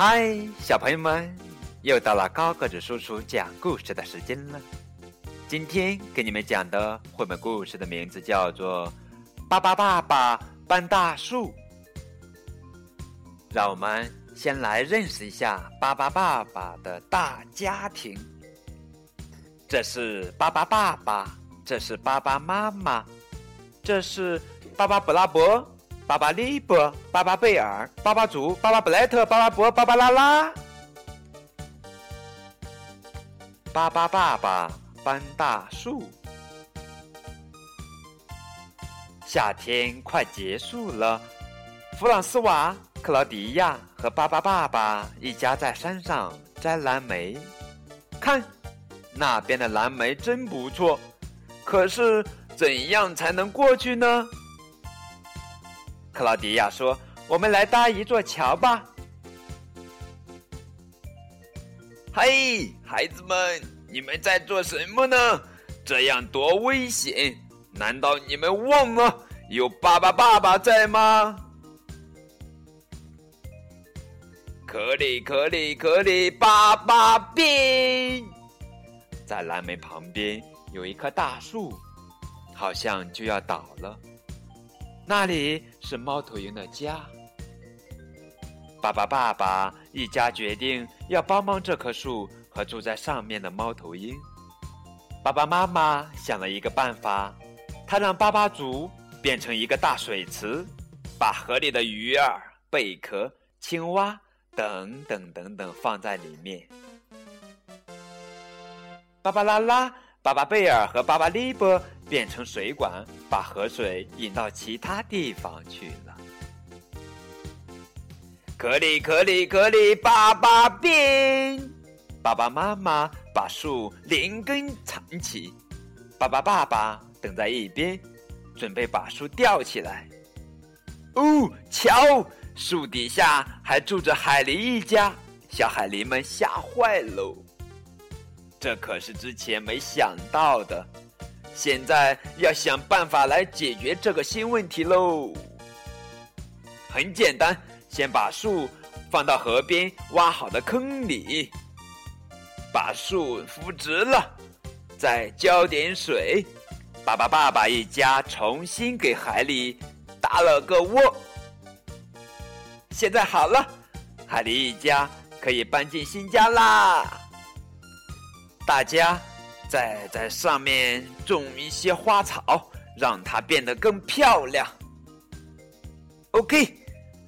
嗨，小朋友们，又到了高个子叔叔讲故事的时间了。今天给你们讲的绘本故事的名字叫做《巴巴爸爸搬大树》。让我们先来认识一下巴巴爸爸的大家庭。这是巴巴爸爸，这是巴巴妈妈，这是巴巴布拉伯。巴巴利伯、巴巴贝尔、巴巴祖、巴巴布莱特、巴巴伯、巴巴拉拉。巴巴爸爸搬大树。夏天快结束了，弗朗斯瓦、克劳迪亚和巴巴爸爸一家在山上摘蓝莓。看，那边的蓝莓真不错。可是，怎样才能过去呢？克劳迪亚说：“我们来搭一座桥吧。”嘿，孩子们，你们在做什么呢？这样多危险！难道你们忘了有爸爸爸爸在吗？可里可里可里，爸爸变！在蓝莓旁边有一棵大树，好像就要倒了。那里是猫头鹰的家。爸爸、爸爸一家决定要帮帮这棵树和住在上面的猫头鹰。爸爸妈妈想了一个办法，他让巴巴族变成一个大水池，把河里的鱼儿、贝壳、青蛙等等等等放在里面。巴巴拉拉。巴巴贝尔和巴巴利波变成水管，把河水引到其他地方去了。可里可里可里，爸爸变！爸爸妈妈把树连根缠起，爸爸爸爸等在一边，准备把树吊起来。哦，瞧，树底下还住着海狸一家，小海狸们吓坏喽。这可是之前没想到的，现在要想办法来解决这个新问题喽。很简单，先把树放到河边挖好的坑里，把树扶直了，再浇点水。爸爸、爸爸一家重新给海里搭了个窝。现在好了，海狸一家可以搬进新家啦。大家再在上面种一些花草，让它变得更漂亮。OK，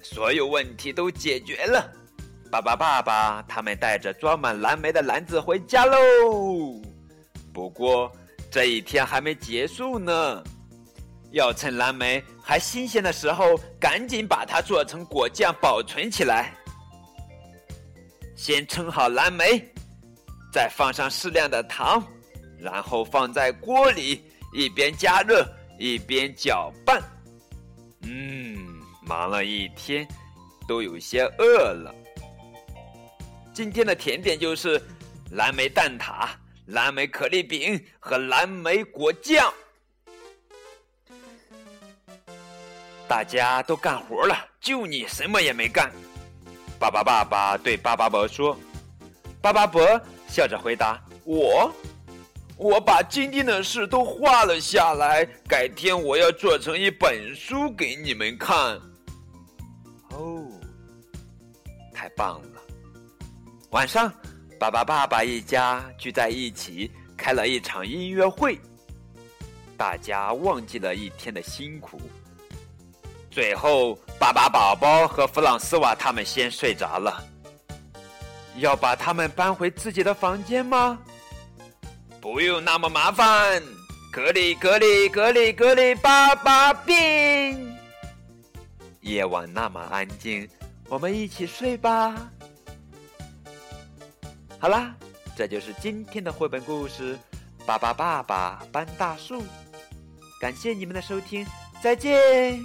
所有问题都解决了。爸爸、爸爸他们带着装满蓝莓的篮子回家喽。不过这一天还没结束呢，要趁蓝莓还新鲜的时候，赶紧把它做成果酱保存起来。先称好蓝莓。再放上适量的糖，然后放在锅里，一边加热一边搅拌。嗯，忙了一天，都有些饿了。今天的甜点就是蓝莓蛋挞、蓝莓可丽饼和蓝莓果酱。大家都干活了，就你什么也没干。巴巴爸爸对巴巴伯说：“巴巴伯。”笑着回答：“我，我把今天的事都画了下来，改天我要做成一本书给你们看。”哦，太棒了！晚上，爸爸、爸爸一家聚在一起，开了一场音乐会。大家忘记了一天的辛苦。最后，爸爸、宝宝和弗朗斯瓦他们先睡着了。要把他们搬回自己的房间吗？不用那么麻烦。格里格里格里格里，爸爸变。夜晚那么安静，我们一起睡吧。好啦，这就是今天的绘本故事《爸爸爸爸搬大树》。感谢你们的收听，再见。